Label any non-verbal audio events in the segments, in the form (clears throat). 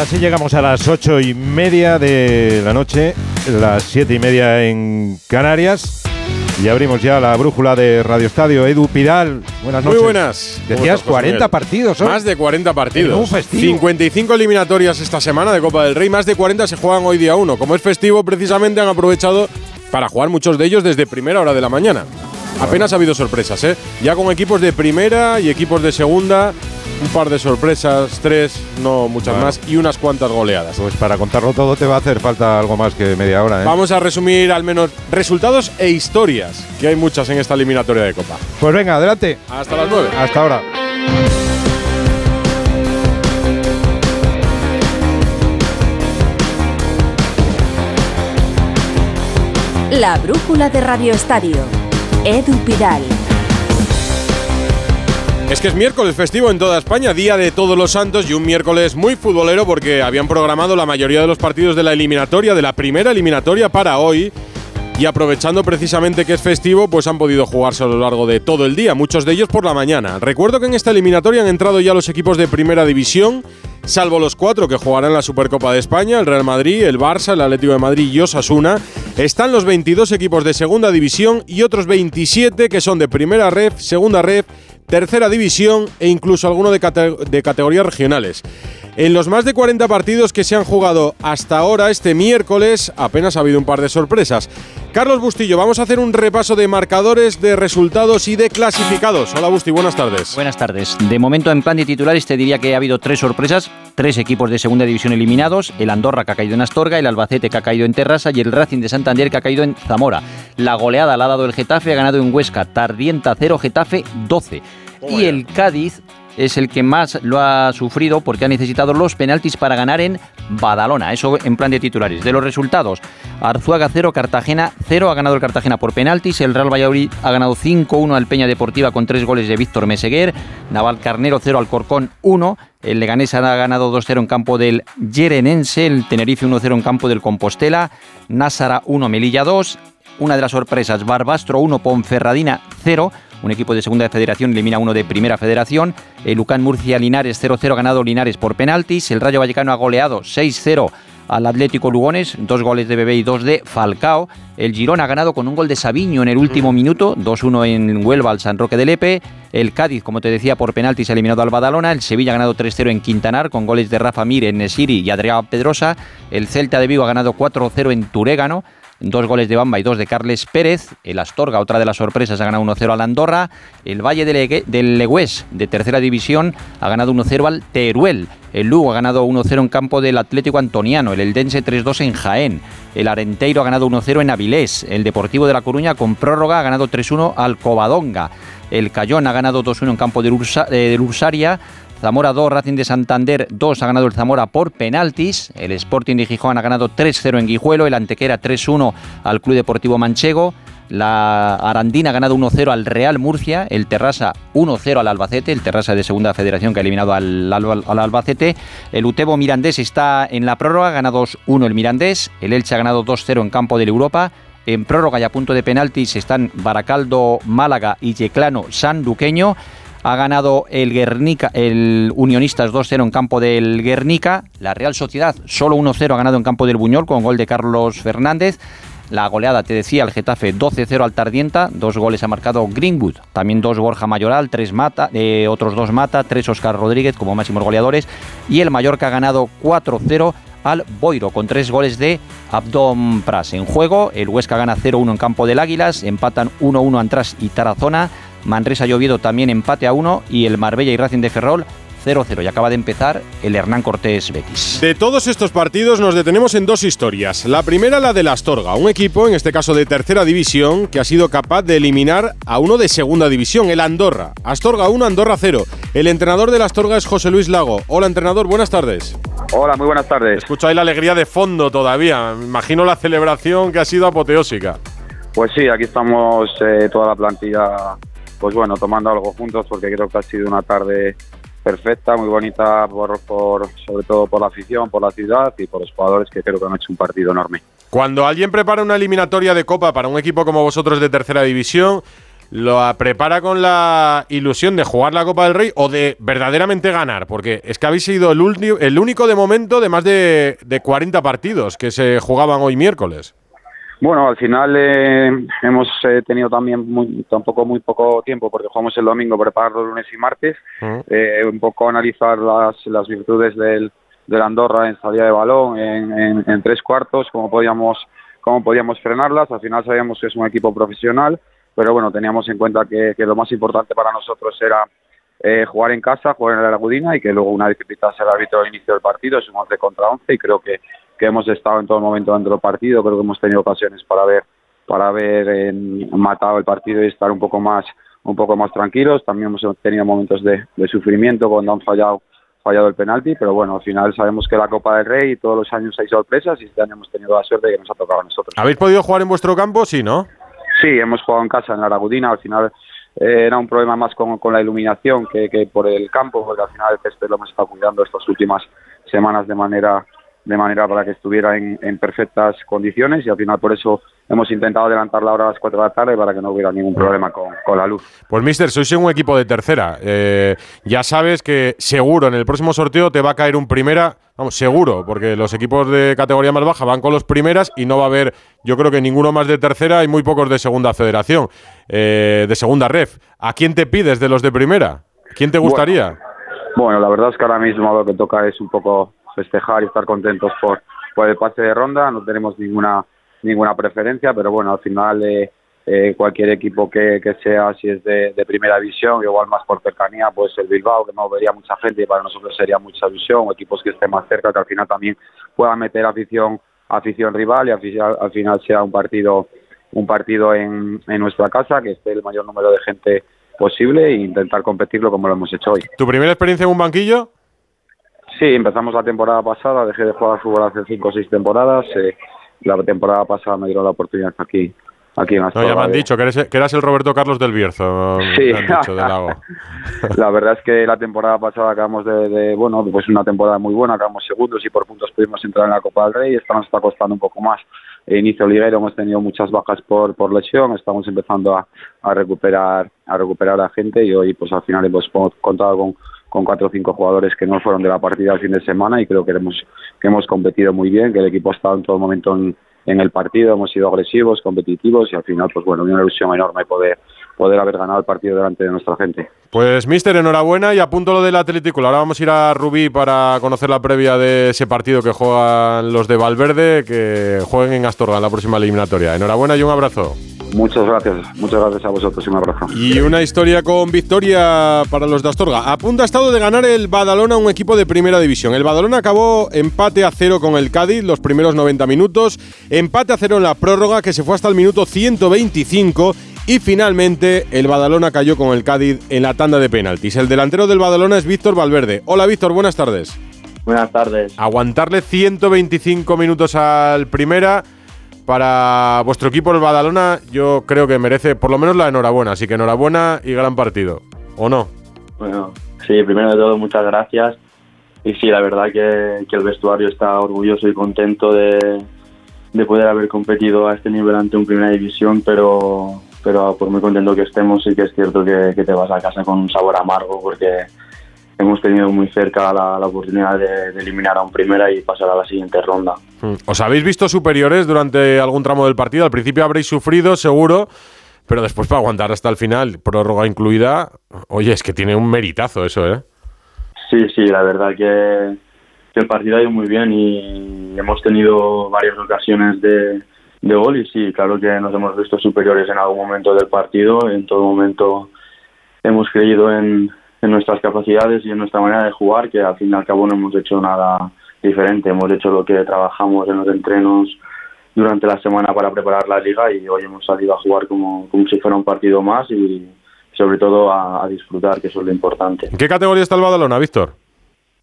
Así llegamos a las ocho y media de la noche, las siete y media en Canarias. Y abrimos ya la brújula de Radio Estadio. Edu Pidal, buenas noches. Muy buenas. Decías 40 partidos. Más de 40 partidos. un festivo. 55 eliminatorias esta semana de Copa del Rey. Más de 40 se juegan hoy día uno. Como es festivo, precisamente han aprovechado para jugar muchos de ellos desde primera hora de la mañana. Apenas ha habido sorpresas, ¿eh? Ya con equipos de primera y equipos de segunda. Un par de sorpresas, tres, no muchas Bueno. más, y unas cuantas goleadas. Pues para contarlo todo te va a hacer falta algo más que media hora, ¿eh? Vamos a resumir al menos resultados e historias, que hay muchas en esta eliminatoria de Copa. Pues venga, adelante. Hasta las 9. Hasta ahora. La brújula de Radio Estadio. Edu Pidal. Es que es miércoles festivo en toda España, día de todos los santos y un miércoles muy futbolero porque habían programado la mayoría de los partidos de la eliminatoria, de la primera eliminatoria para hoy. Y aprovechando precisamente que es festivo, pues han podido jugarse a lo largo de todo el día, muchos de ellos por la mañana. Recuerdo que en esta eliminatoria han entrado ya los equipos de primera división, salvo los cuatro que jugarán la Supercopa de España, el Real Madrid, el Barça, el Atlético de Madrid y Osasuna. Están los 22 equipos de segunda división y otros 27 que son de primera ref, segunda ref, tercera división e incluso alguno de categorías regionales. En los más de 40 partidos que se han jugado hasta ahora, este miércoles, apenas ha habido un par de sorpresas. Carlos Bustillo, vamos a hacer un repaso de marcadores, de resultados y de clasificados. Hola Busti, buenas tardes. Buenas tardes. De momento, en plan de titulares, te diría que ha habido tres sorpresas. Tres equipos de segunda división eliminados. El Andorra que ha caído en Astorga, el Albacete que ha caído en Terrassa y el Racing de Santander que ha caído en Zamora. La goleada la ha dado el Getafe, ha ganado en Huesca. Tardienta 0, Getafe 12. Y el Cádiz es el que más lo ha sufrido porque ha necesitado los penaltis para ganar en Badalona. Eso en plan de titulares. De los resultados, Arzuaga 0, Cartagena 0. Ha ganado el Cartagena por penaltis. El Real Valladolid ha ganado 5-1 al Peña Deportiva con tres goles de Víctor Meseguer. Naval Carnero 0 al Corcón 1. El Leganés ha ganado 2-0 en campo del Yerenense. El Tenerife 1-0 en campo del Compostela. Násara 1, Melilla 2. Una de las sorpresas, Barbastro 1, Ponferradina 0. Un equipo de segunda federación elimina uno de primera federación. El Lucán Murcia Linares 0-0 ganado Linares por penaltis. El Rayo Vallecano ha goleado 6-0 al Atlético Lugones, dos goles de Bebé y dos de Falcao. El Girona ha ganado con un gol de Sabiño en el último minuto, 2-1 en Huelva al San Roque de Lepe. El Cádiz, como te decía, por penaltis ha eliminado al Badalona. El Sevilla ha ganado 3-0 en Quintanar con goles de Rafa Mir en Nesiri y Adrián Pedrosa. El Celta de Vigo ha ganado 4-0 en Turégano. Dos goles de Bamba y dos de Carles Pérez. El Astorga, otra de las sorpresas, ha ganado 1-0 al Andorra. El Valle del Legüés, de tercera división, ha ganado 1-0 al Teruel. El Lugo ha ganado 1-0 en campo del Atlético Antoniano. El Eldense 3-2 en Jaén. El Arenteiro ha ganado 1-0 en Avilés. El Deportivo de La Coruña, con prórroga, ha ganado 3-1 al Covadonga. El Cayón ha ganado 2-1 en campo del, Ursa- Ursaria. Zamora 2, Racing de Santander 2 ha ganado el Zamora por penaltis. El Sporting de Gijón ha ganado 3-0 en Guijuelo. El Antequera 3-1 al Club Deportivo Manchego. La Arandina ha ganado 1-0 al Real Murcia. El Terrassa 1-0 al Albacete. El Terrassa de Segunda Federación que ha eliminado al, al- al Albacete. El Utebo Mirandés está en la prórroga. Gana 2-1 el Mirandés. El Elche ha ganado 2-0 en campo del Europa. En prórroga y a punto de penaltis están Baracaldo, Málaga y Yeclano, Sanduqueño. Ha ganado el Guernica, el Unionistas 2-0 en campo del Guernica. La Real Sociedad solo 1-0 ha ganado en campo del Buñol con gol de Carlos Fernández. La goleada, te decía, el Getafe 12-0 al Tardienta, dos goles ha marcado Greenwood, también dos Borja Mayoral, tres Mata, eh, otros dos Mata, tres Oscar Rodríguez como máximos goleadores y el Mallorca ha ganado 4-0 al Boiro con tres goles de Abdom Pras. En juego, el Huesca gana 0-1 en campo del Águilas, empatan 1-1 Antras y Tarazona, Manresa y Oviedo también empate a 1 y el Marbella y Racing de Ferrol 0-0 y acaba de empezar el Hernán Cortés Betis. De todos estos partidos nos detenemos en dos historias. La primera, la del Astorga, un equipo, en este caso de tercera división, que ha sido capaz de eliminar a uno de segunda división, el Andorra. Astorga 1, Andorra 0. El entrenador del Astorga es José Luis Lago. Hola, entrenador, buenas tardes. Hola, muy buenas tardes. Escucho ahí la alegría de fondo todavía. Me imagino la celebración que ha sido apoteósica. Pues sí, aquí estamos eh, toda la plantilla, pues bueno, tomando algo juntos porque creo que ha sido una tarde perfecta, muy bonita, por, por, sobre todo por la afición, por la ciudad y por los jugadores que creo que han hecho un partido enorme. Cuando alguien prepara una eliminatoria de Copa para un equipo como vosotros de tercera división, lo prepara con la ilusión de jugar la Copa del Rey o de verdaderamente ganar? Porque es que habéis sido el, el único de momento de más de, de 40 partidos que se jugaban hoy miércoles. Bueno, al final eh, hemos eh, tenido también muy, tampoco muy poco tiempo porque jugamos el domingo, preparar los lunes y martes, eh, un poco analizar las, las virtudes del, del Andorra en salida de balón, en, en, tres cuartos, cómo podíamos, cómo podíamos frenarlas. Al final sabíamos que es un equipo profesional, pero bueno, teníamos en cuenta que, que lo más importante para nosotros era jugar en casa, jugar en la Lagudina y que luego una vez que pitase el árbitro al inicio del partido es un 11 contra 11 y creo que que hemos estado en todo momento dentro del partido, creo que hemos tenido ocasiones para ver para haber matado el partido y estar un poco más un poco más tranquilos. También hemos tenido momentos de, sufrimiento cuando han fallado fallado el penalti, pero bueno, al final sabemos que la Copa del Rey todos los años hay sorpresas y este año hemos tenido la suerte de que nos ha tocado a nosotros. ¿Habéis podido jugar en vuestro campo? Sí, ¿no? Sí, hemos jugado en casa, en la Aragudina, al final eh, era un problema más con, con la iluminación que, que, por el campo, porque al final el césped lo hemos estado cuidando estas últimas semanas de manera de manera para que estuviera en, perfectas condiciones y al final por eso hemos intentado adelantar la hora a las 4 de la tarde para que no hubiera ningún problema con, la luz. Pues mister, sois un equipo de tercera. Eh, ya sabes que seguro en el próximo sorteo te va a caer un primera, vamos, seguro, porque los equipos de categoría más baja van con los primeras y no va a haber, yo creo que ninguno más de tercera y muy pocos de segunda federación, eh, de segunda ref. ¿A quién te pides de los de primera? ¿Quién te gustaría? bueno, la verdad es que ahora mismo lo que toca es un poco festejar y estar contentos por, por el pase de ronda. No tenemos ninguna ninguna preferencia, pero bueno, al final eh, eh, cualquier equipo que, que, sea, si es de, primera división, igual más por cercanía, pues el Bilbao, que no vería mucha gente y para nosotros sería mucha visión, o equipos que estén más cerca, que al final también puedan meter afición afición rival y al, final sea un partido un partido en, en nuestra casa, que esté el mayor número de gente posible e intentar competirlo como lo hemos hecho hoy. ¿Tu primera experiencia en un banquillo? Sí, empezamos la temporada pasada, dejé de jugar fútbol hace cinco o seis temporadas. Eh, la temporada pasada me dieron la oportunidad aquí, aquí en Astorga. No, ya me han dicho que, eres, que eras el Roberto Carlos del Bierzo. Sí, (laughs) la verdad es que la temporada pasada acabamos de, bueno, pues una temporada muy buena, acabamos segundos y por puntos pudimos entrar en la Copa del Rey. Esta nos está costando un poco más. E inicio liguero hemos tenido muchas bajas por, por lesión, estamos empezando a, a recuperar a recuperar a gente y hoy pues al final hemos contado con con cuatro o cinco jugadores que no fueron de la partida el fin de semana y creo que hemos, que hemos competido muy bien, que el equipo ha estado en todo momento en, el partido, hemos sido agresivos, competitivos y al final, pues bueno, una ilusión enorme poder, poder haber ganado el partido delante de nuestra gente. Pues, mister, enhorabuena y apunto lo del Atlético. Ahora vamos a ir a Rubí para conocer la previa de ese partido que juegan los de Valverde, que jueguen en Astorga en la próxima eliminatoria. Enhorabuena y un abrazo. Muchas gracias, muchas gracias a vosotros y un abrazo. Y una historia con victoria para los de Astorga. A punto ha estado de ganar el Badalona, un equipo de primera división. El Badalona acabó empate a cero con el Cádiz los primeros 90 minutos, empate a cero en la prórroga que se fue hasta el minuto 125 y finalmente el Badalona cayó con el Cádiz en la tanda de penaltis. El delantero del Badalona es Víctor Valverde. Hola Víctor, buenas tardes. Buenas tardes. Aguantarle 125 minutos al primera para vuestro equipo, el Badalona, yo creo que merece por lo menos la enhorabuena. Así que enhorabuena y gran partido. ¿O no? Bueno, sí, primero de todo, muchas gracias. Y sí, la verdad que, el vestuario está orgulloso y contento de, poder haber competido a este nivel ante un primera división, pero, pero por muy contento que estemos, sí que es cierto que, que te vas a casa con un sabor amargo porque hemos tenido muy cerca la, oportunidad de, eliminar a un primera y pasar a la siguiente ronda. Hmm. ¿Os habéis visto superiores durante algún tramo del partido? Al principio habréis sufrido, seguro, pero después para aguantar hasta el final, prórroga incluida, oye, es que tiene un meritazo eso, ¿eh? Sí, sí, la verdad que, el partido ha ido muy bien y hemos tenido varias ocasiones de, de gol y sí, claro que nos hemos visto superiores en algún momento del partido, en todo momento hemos creído en, en nuestras capacidades y en nuestra manera de jugar, que al fin y al cabo no hemos hecho nada diferente. Hemos hecho lo que trabajamos en los entrenos durante la semana para preparar la liga y hoy hemos salido a jugar como, como si fuera un partido más y sobre todo a, disfrutar, que eso es lo importante. ¿En qué categoría está el Badalona, Víctor?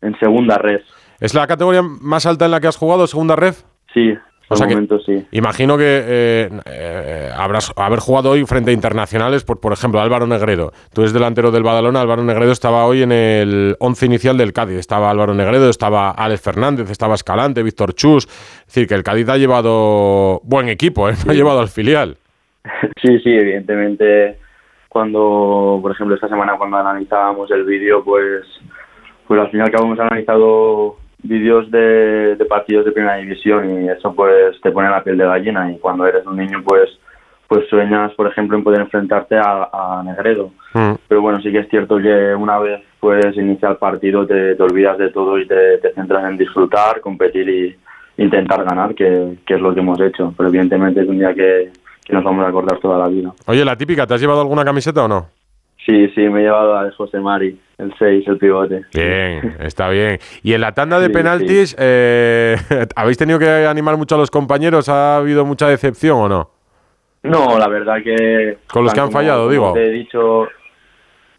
En segunda red. ¿Es la categoría más alta en la que has jugado, segunda red? Sí, o sea sí. Imagino que eh, eh, habrás haber jugado hoy frente a internacionales, por, por ejemplo, Álvaro Negredo. Tú eres delantero del Badalona, Álvaro Negredo estaba hoy en el once inicial del Cádiz. Estaba Álvaro Negredo, estaba Alex Fernández, estaba Escalante, Víctor Chus. Es decir, que el Cádiz ha llevado buen equipo, ¿eh? ha llevado al filial. (laughs) Sí, sí, evidentemente cuando, por ejemplo, esta semana cuando analizábamos el vídeo, pues, pues al final que hemos analizado vídeos de, de partidos de primera división y eso pues te pone la piel de gallina y cuando eres un niño pues pues sueñas, por ejemplo, en poder enfrentarte a, Negredo. Mm. Pero bueno, sí que es cierto que una vez pues inicia el partido te, te olvidas de todo y te, te, centras en disfrutar, competir y intentar ganar, que, que, es lo que hemos hecho. Pero evidentemente es un día que, que nos vamos a acordar toda la vida. Oye, la típica, ¿te has llevado alguna camiseta o no? Sí, sí, me he llevado a José Mari, el 6, el pivote. Bien, está bien. Y en la tanda de penaltis, Eh, (laughs) ¿habéis tenido que animar mucho a los compañeros? ¿Ha habido mucha decepción o no? No, la verdad que... Con los que han fallado, digo. Te he dicho...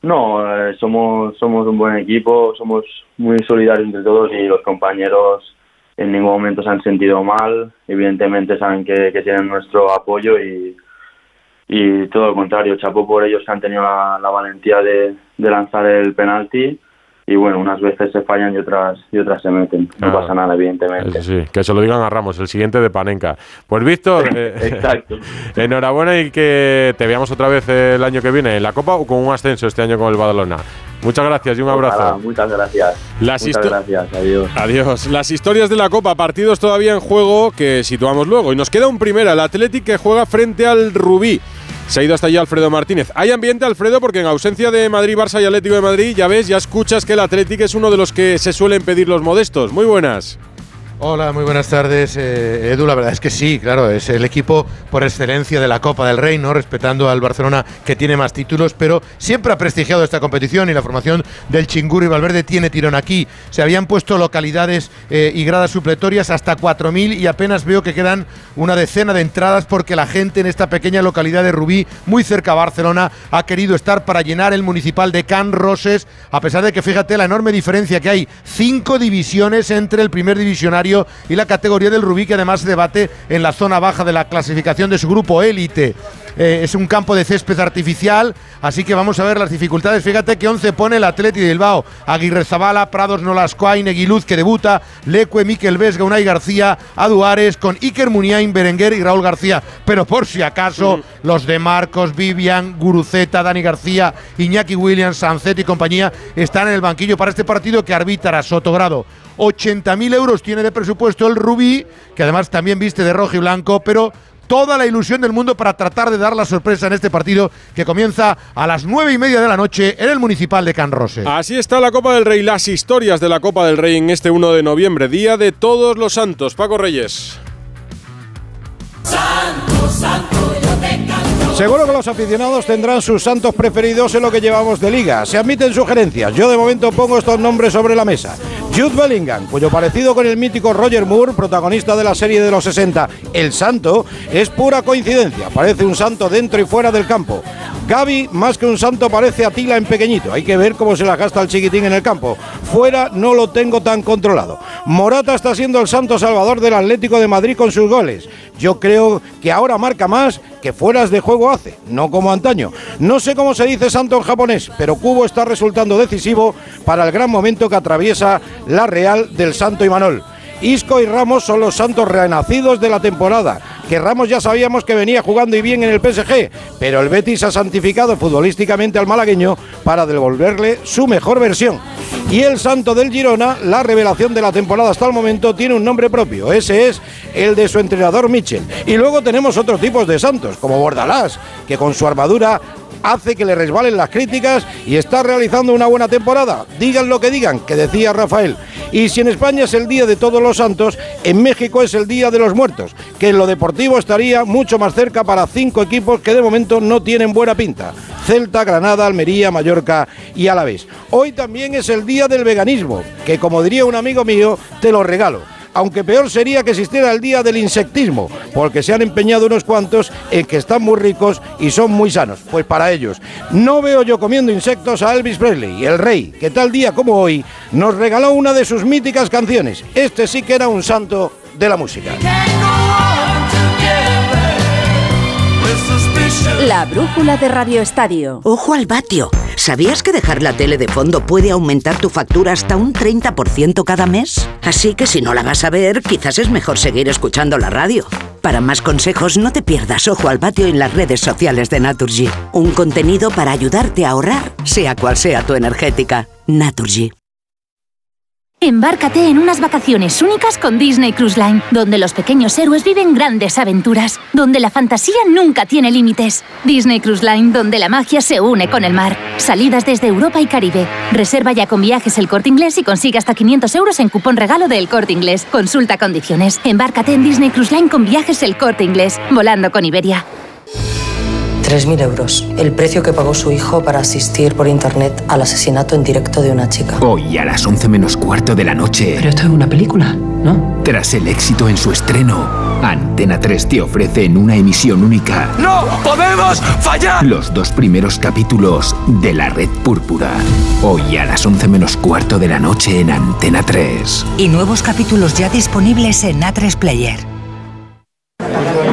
No, eh, somos, somos un buen equipo, somos muy solidarios entre todos y los compañeros en ningún momento se han sentido mal. Evidentemente saben que, que tienen nuestro apoyo y, y todo lo contrario, chapo por ellos que han tenido la, la valentía de, de lanzar el penalti y bueno, unas veces se fallan y otras y otras se meten. No ah, pasa nada, evidentemente. Sí, que se lo digan a Ramos, el siguiente de Panenka. Pues Víctor, (laughs) eh, (laughs) enhorabuena y que te veamos otra vez el año que viene en la Copa o con un ascenso este año con el Badalona. Muchas gracias y un abrazo. muchas gracias. muchas gracias, adiós. Adiós. Las historias de la Copa, partidos todavía en juego que situamos luego. Y nos queda un primera, el Athletic que juega frente al Rubí. Se ha ido hasta allá Alfredo Martínez. Hay ambiente, Alfredo, porque en ausencia de Madrid, Barça y Atlético de Madrid, ya ves, ya escuchas que el Atlético es uno de los que se suelen pedir los modestos. Muy buenas. Hola, muy buenas tardes, eh, Edu. La verdad es que sí, claro, es el equipo por excelencia de la Copa del Rey, ¿no? Respetando al Barcelona que tiene más títulos, pero siempre ha prestigiado esta competición y la formación del Chingur y Valverde tiene tirón aquí. Se habían puesto localidades eh, y gradas supletorias hasta 4.000 y apenas veo que quedan una decena de entradas porque la gente en esta pequeña localidad de Rubí, muy cerca a Barcelona, ha querido estar para llenar el municipal de Can Roses, a pesar de que fíjate la enorme diferencia que hay, cinco divisiones entre el primer divisionario y la categoría del Rubí, que además se debate en la zona baja de la clasificación de su grupo élite. Eh, es un campo de césped artificial, así que vamos a ver las dificultades. Fíjate que 11 pone el Atleti de Bilbao, Aguirre Zabala, Prados Nolascoain, Neguiluz que debuta, Leque, Miquel Vesga, Unai García, Aduares, con Iker Muniain, Berenguer y Raúl García. Pero por si acaso, los de Marcos, Vivian, Guruceta, Dani García, Iñaki Williams, Sancet y compañía están en el banquillo para este partido que arbitra Sotogrado. 80.000 euros tiene de presupuesto el Rubí, que además también viste de rojo y blanco, pero toda la ilusión del mundo para tratar de dar la sorpresa en este partido que comienza a las nueve y media de la noche en el Municipal de Can Rose. Así está la Copa del Rey, las historias de la Copa del Rey en este 1 de noviembre, Día de Todos los Santos. Paco Reyes. Santo, santo, Seguro que los aficionados tendrán sus santos preferidos en lo que llevamos de liga. Se admiten sugerencias. Yo de momento pongo estos nombres sobre la mesa. Jude Bellingham, cuyo parecido con el mítico Roger Moore, protagonista de la serie de los 60, El Santo, es pura coincidencia. Parece un santo dentro y fuera del campo. Gaby, más que un santo, parece Atila en pequeñito. Hay que ver cómo se la gasta el chiquitín en el campo. Fuera no lo tengo tan controlado. Morata está siendo el santo salvador del Atlético de Madrid con sus goles. Yo creo que ahora marca más que fueras de juego hace, no como antaño. No sé cómo se dice santo en japonés, pero Cubo está resultando decisivo para el gran momento que atraviesa la Real del Santo Imanol. Isco y Ramos son los santos renacidos de la temporada. Que Ramos ya sabíamos que venía jugando y bien en el PSG, pero el Betis ha santificado futbolísticamente al malagueño para devolverle su mejor versión. Y el santo del Girona, la revelación de la temporada hasta el momento, tiene un nombre propio. Ese es el de su entrenador Michel. Y luego tenemos otros tipos de santos, como Bordalás, que con su armadura hace que le resbalen las críticas y está realizando una buena temporada. Digan lo que digan, que decía Rafael. Y si en España es el Día de Todos los Santos, en México es el Día de los Muertos, que en lo deportivo estaría mucho más cerca para cinco equipos que de momento no tienen buena pinta. Celta, Granada, Almería, Mallorca y Alavés. Hoy también es el Día del Veganismo, que como diría un amigo mío, te lo regalo aunque peor sería que existiera el día del insectismo, porque se han empeñado unos cuantos en que están muy ricos y son muy sanos. Pues para ellos, no veo yo comiendo insectos a Elvis Presley, el rey, que tal día como hoy nos regaló una de sus míticas canciones. Este sí que era un santo de la música. La brújula de Radio Estadio. Ojo al vatio. ¿Sabías que dejar la tele de fondo puede aumentar tu factura hasta un 30% cada mes? Así que si no la vas a ver, quizás es mejor seguir escuchando la radio. Para más consejos, no te pierdas Ojo al Vatio en las redes sociales de Naturgy. Un contenido para ayudarte a ahorrar, sea cual sea tu energética. Naturgy. Embárcate en unas vacaciones únicas con Disney Cruise Line, donde los pequeños héroes viven grandes aventuras, donde la fantasía nunca tiene límites. Disney Cruise Line, donde la magia se une con el mar. Salidas desde Europa y Caribe. Reserva ya con viajes el corte inglés y consigue hasta 500 euros en cupón regalo del corte inglés. Consulta condiciones. Embárcate en Disney Cruise Line con viajes el corte inglés, volando con Iberia. 3.000 euros, el precio que pagó su hijo para asistir por internet al asesinato en directo de una chica. Hoy a las 11 menos cuarto de la noche. Pero esto es una película, ¿no? Tras el éxito en su estreno, Antena 3 te ofrece en una emisión única. ¡No podemos fallar! Los dos primeros capítulos de La Red Púrpura. Hoy a las 11 menos cuarto de la noche en Antena 3. Y nuevos capítulos ya disponibles en A3 Player.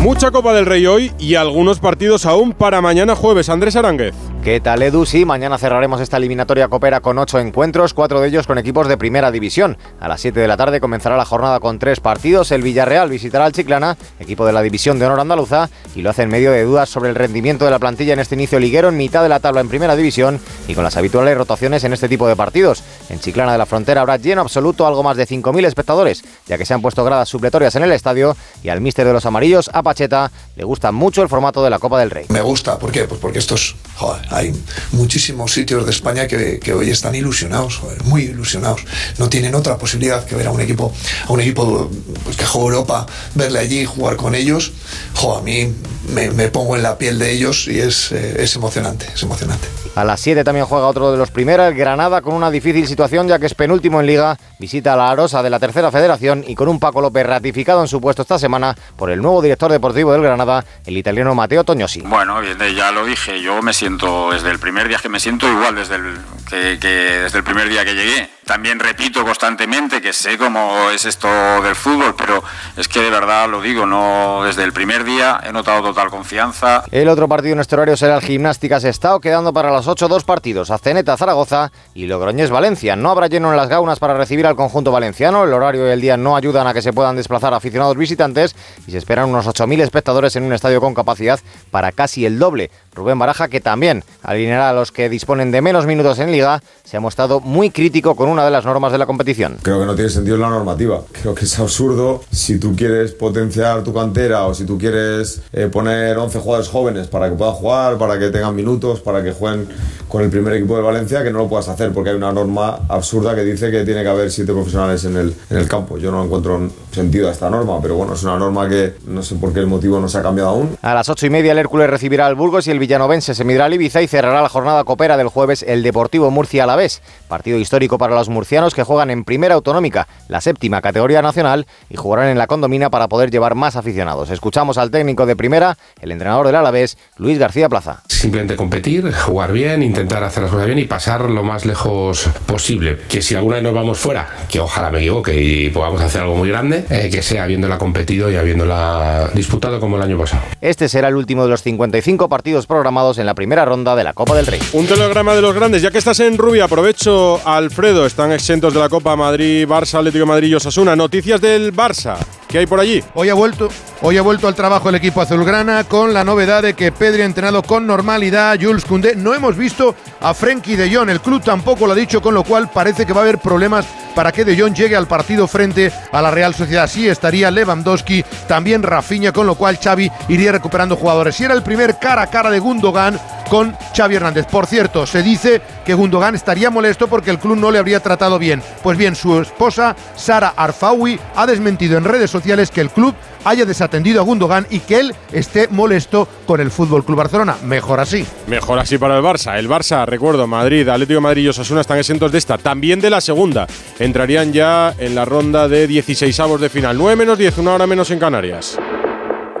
Mucha Copa del Rey hoy y algunos partidos aún para mañana jueves. Andrés Aránguez. ¿Qué tal, Edu? Sí, mañana cerraremos esta eliminatoria copera con ocho encuentros, cuatro de ellos con equipos de primera división. A las 7 de la tarde comenzará la jornada con tres partidos. El Villarreal visitará al Chiclana, equipo de la división de honor andaluza, y lo hace en medio de dudas sobre el rendimiento de la plantilla en este inicio liguero en mitad de la tabla en primera división y con las habituales rotaciones en este tipo de partidos. En Chiclana de la Frontera habrá lleno absoluto algo más de 5.000 espectadores, ya que se han puesto gradas supletorias en el estadio y al míster de los amarillos, a Pacheta, le gusta mucho el formato de la Copa del Rey. Me gusta, ¿por qué? Pues porque estos, joder, hay muchísimos sitios de España que, que hoy están ilusionados, joder, muy ilusionados. No tienen otra posibilidad que ver a un equipo, a un equipo pues, que juega Europa, verle allí, jugar con ellos. Jo, a mí me, me pongo en la piel de ellos y es, eh, es emocionante, es emocionante. A las 7 también juega otro de los primeros, el Granada, con una difícil situación ya que es penúltimo en liga, visita a la Arosa de la tercera federación y con un Paco López ratificado en su puesto esta semana por el nuevo director deportivo del Granada, el italiano Matteo Toñosi. Bueno, bien, ya lo dije, yo me siento desde el primer día que me siento igual desde el, que, que desde el primer día que llegué. También repito constantemente que sé cómo es esto del fútbol, pero es que de verdad lo digo, no desde el primer día he notado total confianza. El otro partido en este horario será el Gimnásticas Estado, quedando para las 8 dos partidos, Aceneta Zaragoza y Logroñés Valencia. No habrá lleno en las gaunas para recibir al conjunto valenciano, el horario y el día no ayudan a que se puedan desplazar aficionados visitantes y se esperan unos 8.000 espectadores en un estadio con capacidad para casi el doble. Rubén Baraja, que también alineará a los que disponen de menos minutos en liga, se ha mostrado muy crítico con una de las normas de la competición. Creo que no tiene sentido la normativa. Creo que es absurdo si tú quieres potenciar tu cantera o si tú quieres eh, poner 11 jugadores jóvenes para que puedan jugar, para que tengan minutos, para que jueguen con el primer equipo de Valencia, que no lo puedas hacer porque hay una norma absurda que dice que tiene que haber siete profesionales en el, en el campo. Yo no encuentro sentido a esta norma, pero bueno, es una norma que no sé por qué el motivo no se ha cambiado aún. A las ocho y media el Hércules recibirá al Burgos y el Villanovense se medirá al Ibiza y cerrará la jornada copera del jueves el Deportivo Murcia a la vez. Partido histórico para los murcianos que juegan en primera autonómica, la séptima categoría nacional, y jugarán en la condomina para poder llevar más aficionados. Escuchamos al técnico de primera, el entrenador del Alavés, Luis García Plaza. Simplemente competir, jugar bien, intentar hacer las cosas bien y pasar lo más lejos posible. Que si alguna vez nos vamos fuera, que ojalá me equivoque y podamos hacer algo muy grande, eh, que sea habiéndola competido y habiéndola disputado como el año pasado. Este será el último de los 55 partidos programados en la primera ronda de la Copa del Rey. Un telegrama de los grandes. Ya que estás en Rubia, aprovecho, Alfredo. Están exentos de la Copa Madrid, Barça, Atlético Madrid y Osasuna. Noticias del Barça. ¿Qué hay por allí? Hoy ha vuelto, hoy ha vuelto al trabajo el equipo azulgrana con la novedad de que Pedri ha entrenado con normalidad, Jules Koundé. No hemos visto a Frenkie de Jong, el club tampoco lo ha dicho, con lo cual parece que va a haber problemas para que de Jong llegue al partido frente a la Real Sociedad. Sí estaría Lewandowski, también Rafinha, con lo cual Xavi iría recuperando jugadores. Si era el primer cara a cara de Gundogan con Xavi Hernández. Por cierto, se dice que Gundogan estaría molesto porque el club no le habría tratado bien. Pues bien, su esposa, Sara Arfawi, ha desmentido en redes sociales que el club haya desatendido a Gundogan y que él esté molesto con el Fútbol Club Barcelona. Mejor así. Mejor así para el Barça. El Barça, recuerdo, Madrid, Atlético de Madrid y Osasuna están exentos de esta. También de la segunda. Entrarían ya en la ronda de 16 avos de final. 9 menos 10, una hora menos en Canarias.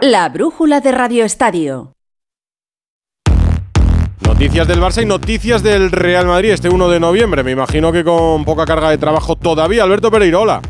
La brújula de Radio Estadio. Noticias del Barça y noticias del Real Madrid este 1 de noviembre. Me imagino que con poca carga de trabajo todavía. Alberto Pereira,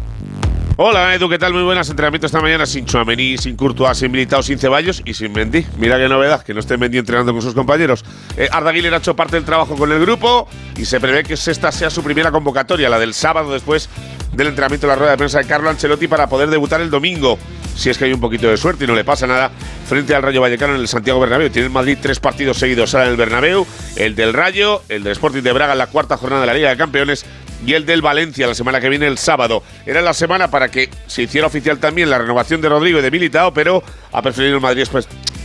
hola. Edu, ¿qué tal? Muy buenas. Entrenamiento esta mañana sin Chuamení, sin Courtois, sin Militao, sin Ceballos y sin Mendy. Mira qué novedad, que no esté Mendy entrenando con sus compañeros. Eh, Arda Güler ha hecho parte del trabajo con el grupo y se prevé que esta sea su primera convocatoria, la del sábado después del entrenamiento de la rueda de prensa de Carlo Ancelotti para poder debutar el domingo. Si es que hay un poquito de suerte y no le pasa nada frente al Rayo Vallecano en el Santiago Bernabéu. Tiene en Madrid tres partidos seguidos ahora en el Bernabéu, el del Rayo, el del Sporting de Braga en la cuarta jornada de la Liga de Campeones y el del Valencia la semana que viene el sábado. Era la semana para que se hiciera oficial también la renovación de Rodrigo y de Militao, pero ha preferido el Madrid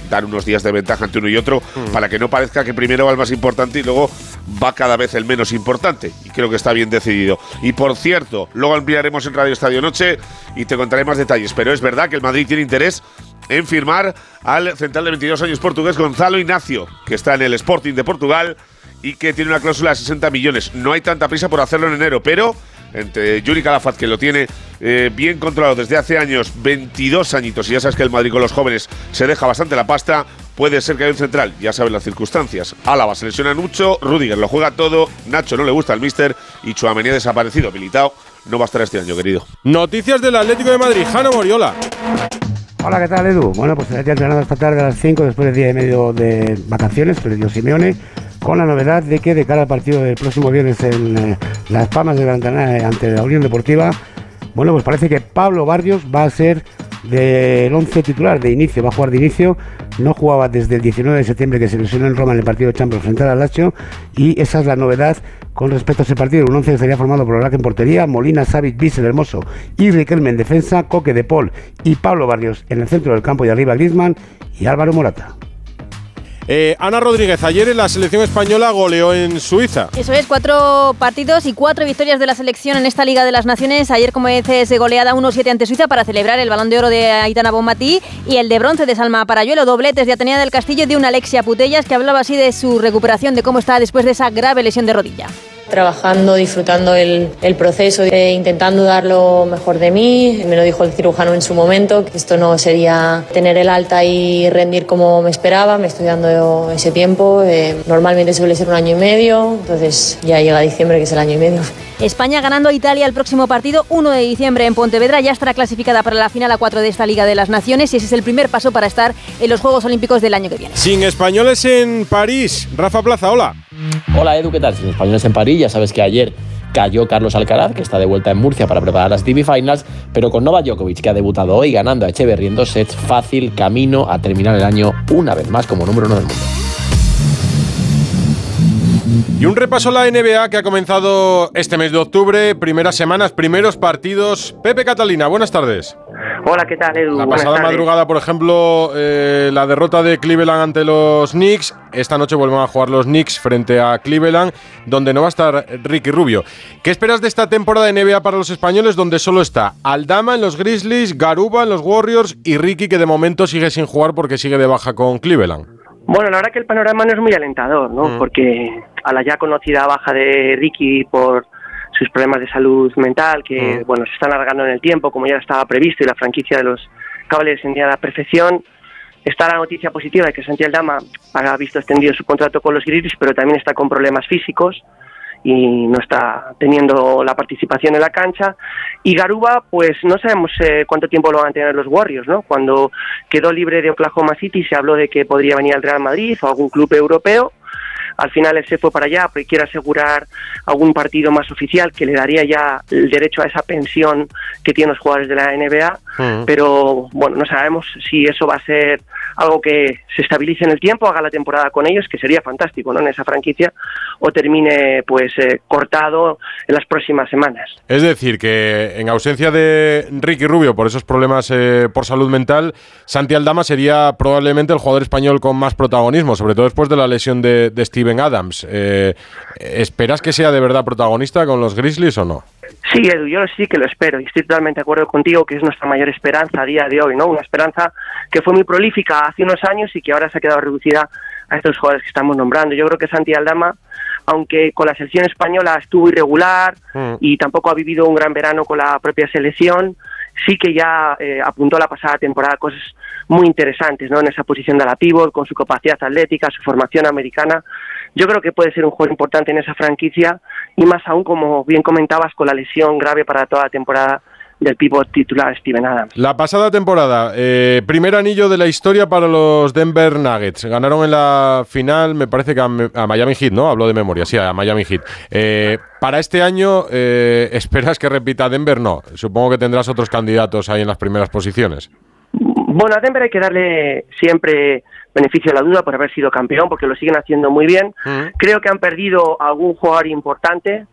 dar unos días de ventaja entre uno y otro para que no parezca que primero va el más importante y luego va cada vez el menos importante. Y creo que está bien decidido. Y por cierto, luego enviaremos en Radio Estadio Noche y te contaré más detalles. Pero es verdad que el Madrid tiene interés en firmar al central de 22 años portugués Gonzalo Ignacio, que está en el Sporting de Portugal y que tiene una cláusula de 60 millones. No hay tanta prisa por hacerlo en enero, pero entre Yuri Calafat, que lo tiene eh, bien controlado desde hace años, 22 añitos, y ya sabes que el Madrid con los jóvenes se deja bastante la pasta, puede ser que haya un central, ya sabes las circunstancias. Álava se lesiona mucho, Rudiger lo juega todo, Nacho no le gusta al míster y Chuamení ha desaparecido, militado, no va a estar este año, querido. Noticias del Atlético de Madrid, Jano Moriola. Hola, ¿qué tal, Edu? Bueno, pues ya entrenado esta tarde a las 5 después del día y medio de vacaciones, le dio Simeone con la novedad de que de cara al partido del próximo viernes en eh, Las Palmas de Gran Canaria ante la Unión Deportiva, bueno, pues parece que Pablo Barrios va a ser del 11 titular de inicio, va a jugar de inicio, no jugaba desde el 19 de septiembre que se lesionó en Roma en el partido de Champions frente al Lazio y esa es la novedad con respecto a ese partido, un 11 que estaría formado por Orac en portería, Molina, Savic, Bissell, Hermoso y Riquelme en defensa, Coque de Paul y Pablo Barrios en el centro del campo y arriba Griezmann y Álvaro Morata. Eh, Ana Rodríguez, ayer en la selección española goleó en Suiza. Eso es, cuatro partidos y cuatro victorias de la selección en esta Liga de las Naciones. Ayer, como dices, goleada 1-7 ante Suiza para celebrar el balón de oro de Aitana Bonmatí y el de bronce de Salma Parayuelo, dobletes de Atenea del Castillo y de una Alexia Putellas que hablaba así de su recuperación, de cómo está después de esa grave lesión de rodilla trabajando, disfrutando el, el proceso, e intentando dar lo mejor de mí. Me lo dijo el cirujano en su momento, que esto no sería tener el alta y rendir como me esperaba. Me estoy dando ese tiempo. Eh, normalmente suele ser un año y medio, entonces ya llega diciembre, que es el año y medio. España ganando a Italia el próximo partido 1 de diciembre en Pontevedra. Ya estará clasificada para la final a 4 de esta Liga de las Naciones y ese es el primer paso para estar en los Juegos Olímpicos del año que viene. Sin españoles en París. Rafa Plaza, hola. Hola Edu, ¿qué tal? Sin españoles en París, ya sabes que ayer cayó Carlos Alcaraz, que está de vuelta en Murcia para preparar las semifinals, pero con Novak Djokovic, que ha debutado hoy ganando a Echeverry en dos sets, fácil camino a terminar el año una vez más como número uno del mundo. Y un repaso a la NBA que ha comenzado este mes de octubre, primeras semanas, primeros partidos. Pepe Catalina, buenas tardes. Hola, ¿qué tal, Edu? La pasada madrugada, por ejemplo, eh, la derrota de Cleveland ante los Knicks. Esta noche vuelven a jugar los Knicks frente a Cleveland, donde no va a estar Ricky Rubio. ¿Qué esperas de esta temporada de NBA para los españoles, donde solo está Aldama en los Grizzlies, Garuba en los Warriors y Ricky, que de momento sigue sin jugar porque sigue de baja con Cleveland? Bueno, la verdad que el panorama no es muy alentador, ¿no? Mm. Porque a la ya conocida baja de Ricky por sus problemas de salud mental, que Mm. bueno se están alargando en el tiempo, como ya estaba previsto, y la franquicia de los Cavaliers en a la perfección. Está la noticia positiva de que Santiago Dama ha visto extendido su contrato con los Grizzlies, pero también está con problemas físicos y no está teniendo la participación en la cancha. Y Garuba, pues no sabemos eh, cuánto tiempo lo van a tener los Warriors, ¿no? Cuando quedó libre de Oklahoma City se habló de que podría venir al Real Madrid o algún club europeo. Al final él se fue para allá porque quiere asegurar algún partido más oficial que le daría ya el derecho a esa pensión que tienen los jugadores de la NBA, Mm. pero bueno, no sabemos si eso va a ser algo que se estabilice en el tiempo, haga la temporada con ellos, que sería fantástico, ¿no? En esa franquicia, o termine pues eh, cortado en las próximas semanas. Es decir, que en ausencia de Ricky Rubio por esos problemas eh, por salud mental, Santi Aldama sería probablemente el jugador español con más protagonismo, sobre todo después de la lesión de, de Steven Adams. Eh, ¿Esperas que sea de verdad protagonista con los Grizzlies o no? Sí, Edu, yo sí que lo espero y estoy totalmente de acuerdo contigo que es nuestra mayor esperanza a día de hoy, ¿no? Una esperanza que fue muy prolífica hace unos años y que ahora se ha quedado reducida a estos jugadores que estamos nombrando. Yo creo que Santi Aldama, aunque con la selección española estuvo irregular y tampoco ha vivido un gran verano con la propia selección, sí que ya eh, apuntó la pasada temporada cosas muy interesantes, ¿no? En esa posición de la pívot, con su capacidad atlética, su formación americana. Yo creo que puede ser un jugador importante en esa franquicia y más aún, como bien comentabas, con la lesión grave para toda la temporada del pívot titular Steven Adams. La pasada temporada, eh, primer anillo de la historia para los Denver Nuggets. Ganaron en la final, me parece que a, a Miami Heat, ¿no? Hablo de memoria, sí, a Miami Heat. Eh, para este año, eh, (laughs) ¿esperas que repita Denver? No. Supongo que tendrás otros candidatos ahí en las primeras posiciones. Bueno, a Denver hay que darle siempre beneficio de la duda por haber sido campeón, porque lo siguen haciendo muy bien. Creo que han perdido algún jugador importante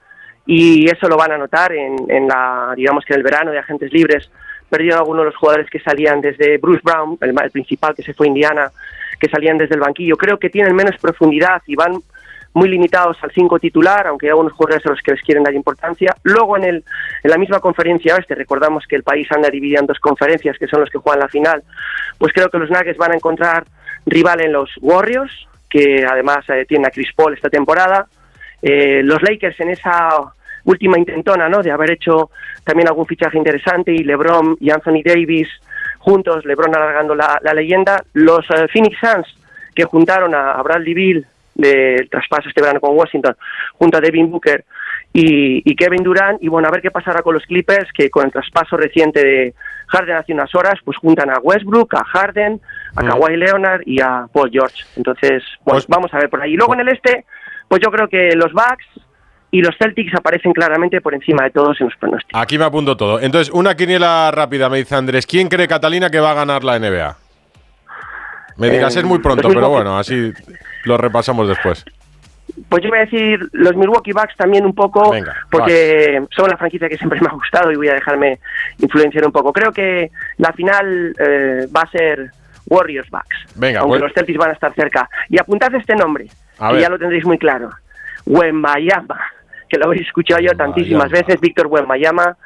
y eso lo van a notar en, en la, digamos que en el verano de agentes libres. Perdieron algunos de los jugadores que salían desde Bruce Brown, el, el principal que se fue a Indiana, que salían desde el banquillo. Creo que tienen menos profundidad y van muy limitados al 5 titular, aunque hay algunos jugadores a los que les quieren dar importancia. Luego en, el, en la misma conferencia oeste, recordamos que el país anda dividido en dos conferencias, que son los que juegan la final, pues creo que los Nuggets van a encontrar rival en los Warriors, que además eh, tienen a Chris Paul esta temporada. Eh, los Lakers en esa última intentona, ¿no? De haber hecho también algún fichaje interesante y LeBron y Anthony Davis juntos, LeBron alargando la, la leyenda. Los eh, Phoenix Suns que juntaron a, a Bradley Beal del traspaso este verano con Washington junto a Devin Booker y, y Kevin Durant y bueno a ver qué pasará con los Clippers que con el traspaso reciente de Harden hace unas horas pues juntan a Westbrook, a Harden, a Mm. Kawhi Leonard y a Paul George. Entonces, pues vamos a ver por ahí. Y luego en el este, pues yo creo que los Bucks y los Celtics aparecen claramente por encima de todos en los pronósticos. Aquí me apunto todo. Entonces, una quiniela rápida, me dice Andrés. ¿Quién cree, Catalina, que va a ganar la NBA? Me dirás, Eh, es muy pronto, los pero bueno, así lo repasamos después. Pues yo voy a decir los Milwaukee Bucks también un poco, Venga, porque son la franquicia que siempre me ha gustado y voy a dejarme influenciar un poco. Creo que la final eh, va a ser Warriors Bucks, Venga, aunque pues- los Celtics van a estar cerca. Y apuntad este nombre, A que ver. ya lo tendréis muy claro. Wembayama, que lo habéis escuchado yo tantísimas veces, Víctor Wembayama,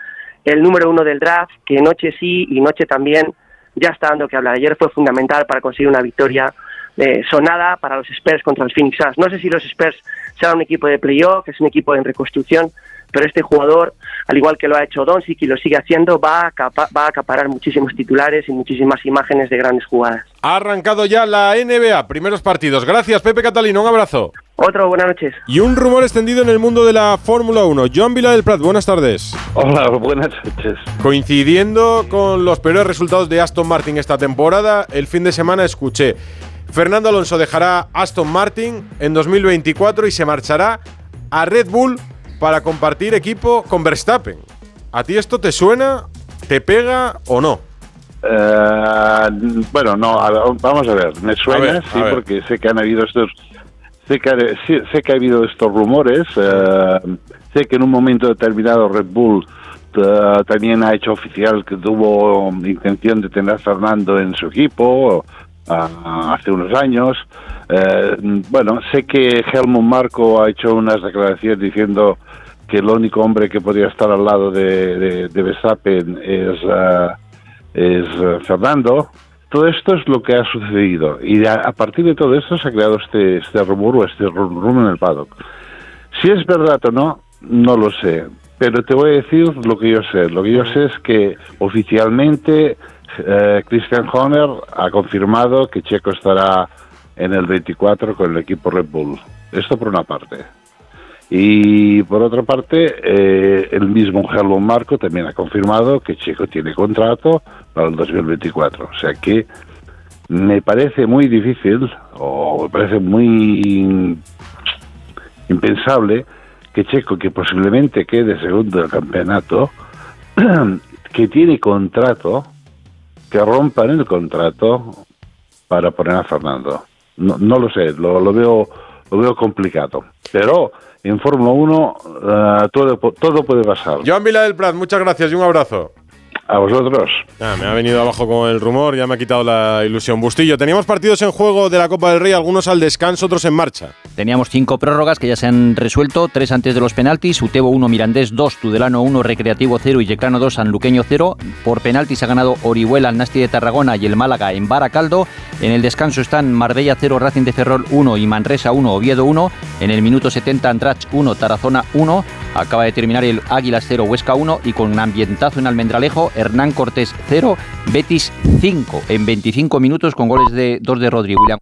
el número uno del draft, que noche sí y noche también ya está dando que hablar. Ayer fue fundamental para conseguir una victoria eh, sonada para los Spurs contra los Phoenix Suns. No sé si los Spurs serán un equipo de playoff, es un equipo en reconstrucción, pero este jugador, al igual que lo ha hecho Doncic y lo sigue haciendo, va a, acapa- va a acaparar muchísimos titulares y muchísimas imágenes de grandes jugadas. Ha arrancado ya la NBA, primeros partidos. Gracias, Pepe Catalino, un abrazo. Otro, buenas noches. Y un rumor extendido en el mundo de la Fórmula 1. Joan Vila del Prat, buenas tardes. Hola, buenas noches. Coincidiendo con los peores resultados de Aston Martin esta temporada, el fin de semana escuché, Fernando Alonso dejará Aston Martin en 2024 y se marchará a Red Bull para compartir equipo con Verstappen. ¿A ti esto te suena, te pega o no? Eh, bueno, no, a ver, vamos a ver. Me suena, ver, sí, porque sé que han habido estos. Sé que, ha- sí, sé que ha habido estos rumores. eh, sé que en un momento determinado Red Bull eh, también ha hecho oficial que tuvo intención de tener a Fernando en su equipo hace unos años. Eh, bueno, sé que Helmut Marco ha hecho unas declaraciones diciendo que el único hombre que podría estar al lado de, de, Verstappen es, ah, es eh, Fernando. Todo esto es lo que ha sucedido y a, partir de todo esto se ha creado este, este rumor o este rum rum en el paddock. Si es verdad o no, no lo sé, pero te voy a decir lo que yo sé. Lo que yo sé es que oficialmente eh, Christian Horner ha confirmado que Checo estará en el 24 con el equipo Red Bull. Esto por una parte. Y por otra parte, eh, el mismo Helmut Marco también ha confirmado que Checo tiene contrato para el 2024. O sea que me parece muy difícil o me parece muy impensable que Checo, que posiblemente quede segundo del campeonato, (clears throat) que tiene contrato, que rompan el contrato para poner a Fernando. No, no lo sé, lo, lo veo lo veo complicado. Pero en Fórmula 1 eh, todo, todo puede pasar. Joan Vila del Prat, muchas gracias y un abrazo. A vosotros. Ah, me ha venido abajo con el rumor, ya me ha quitado la ilusión. Bustillo, teníamos partidos en juego de la Copa del Rey, algunos al descanso, otros en marcha. Teníamos cinco prórrogas que ya se han resuelto, tres antes de los penaltis, Utebo 1, Mirandés 2, Tudelano 1, Recreativo 0 y Yeclano 2, Sanluqueño 0. Por penaltis ha ganado Orihuela, el Nasti de Tarragona y el Málaga en Baracaldo. En el descanso están Marbella 0, Racing de Ferrol 1 y Manresa 1, Oviedo 1. En el minuto 70 Andrach 1, Tarazona 1. Acaba de terminar el Águilas 0, Huesca 1 y con un ambientazo en Almendralejo, Hernán Cortés 0, Betis 5 en 25 minutos con goles de dos de Rodri William.